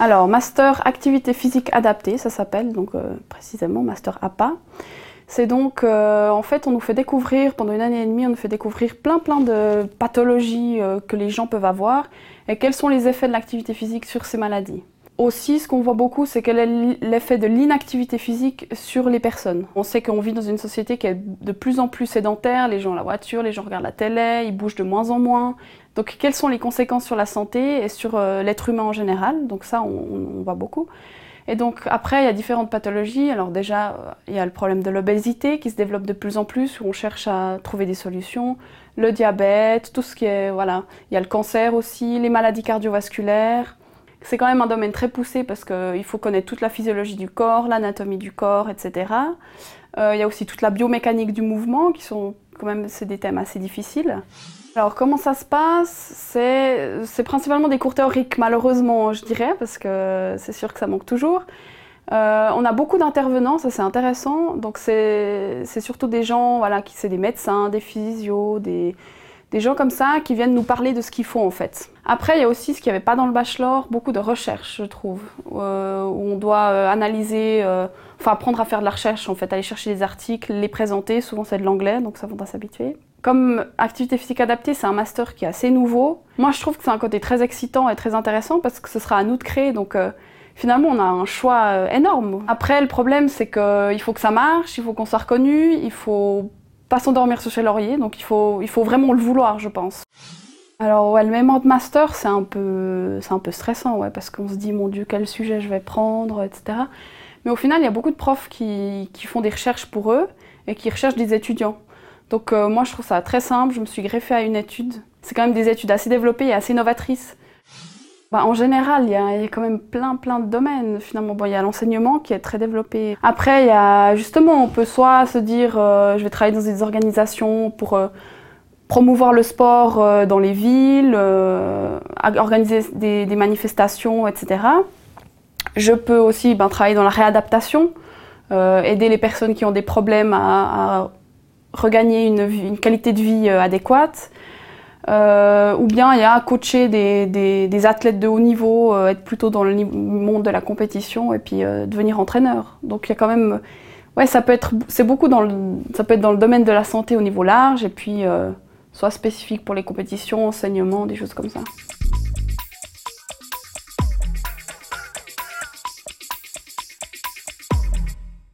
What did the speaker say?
Alors, master activité physique adaptée, ça s'appelle, donc euh, précisément master APA. C'est donc, euh, en fait, on nous fait découvrir, pendant une année et demie, on nous fait découvrir plein plein de pathologies euh, que les gens peuvent avoir et quels sont les effets de l'activité physique sur ces maladies? Aussi, ce qu'on voit beaucoup, c'est quel est l'effet de l'inactivité physique sur les personnes. On sait qu'on vit dans une société qui est de plus en plus sédentaire, les gens ont la voiture, les gens regardent la télé, ils bougent de moins en moins. Donc quelles sont les conséquences sur la santé et sur euh, l'être humain en général? Donc ça, on, voit beaucoup. Et donc après, il y a différentes pathologies. Alors déjà, il y a le problème de l'obésité qui se développe de plus en plus, où on cherche à trouver des solutions. Le diabète, tout ce qui est... Voilà. Il y a le cancer aussi, les maladies cardiovasculaires. C'est quand même un domaine très poussé parce qu'il faut connaître toute la physiologie du corps, l'anatomie du corps, etc. Euh, il y a aussi toute la biomécanique du mouvement, qui sont quand même des thèmes assez difficiles. Alors comment ça se passe? C'est principalement des cours théoriques, malheureusement, je dirais, parce que c'est sûr que ça manque toujours. Euh, on a beaucoup d'intervenants, ça c'est intéressant. Donc c'est surtout des gens, qui c'est des médecins, des physios, des, des gens comme ça qui viennent nous parler de ce qu'ils font en fait. Après, il y a aussi ce qu'il n'y avait pas dans le bachelor, beaucoup de recherche, je trouve, euh, où on doit euh, analyser, euh, enfin apprendre à faire de la recherche en fait, aller chercher des articles, les présenter, souvent c'est de l'anglais, donc ça faudra s'habituer. Comme activité physique adaptée, c'est un master qui est assez nouveau. Moi, je trouve que c'est un côté très excitant et très intéressant parce que ce sera à nous de créer, donc finalement, on a un choix énorme. Après, le problème, c'est qu'il faut que ça marche, il faut qu'on soit reconnu, il faut pas s'endormir sur ses lauriers, donc il faut, il faut vraiment le vouloir, je pense. Alors le mémoire de master, c'est un peu, c'est un peu stressant, ouais, parce qu'on se dit, mon Dieu, quel sujet je vais prendre, etc. Mais au final, il y a beaucoup de profs qui, qui font des recherches pour eux et qui recherchent des étudiants. Donc euh, moi, je trouve ça très simple. Je me suis greffée à une étude. C'est quand même des études assez développées et assez novatrices. Bah, en général, il y, a, quand même plein plein de domaines finalement. Bon, il y a l'enseignement qui est très développé. Après, il y a justement, on peut soit se dire, euh, je vais travailler dans des organisations pour euh, promouvoir le sport euh, dans les villes, organiser des, manifestations, etc. Je peux aussi ben, travailler dans la réadaptation, aider les personnes qui ont des problèmes à, regagner une, une, qualité de vie adéquate. Euh, ou bien il y a coacher des, des, athlètes de haut niveau, euh, être plutôt dans le monde de la compétition et puis euh, devenir entraîneur. Donc il y a quand même, ouais, ça peut être, c'est beaucoup dans le, ça peut être dans le domaine de la santé au niveau large et puis soit spécifique pour les compétitions, enseignement, des choses comme ça.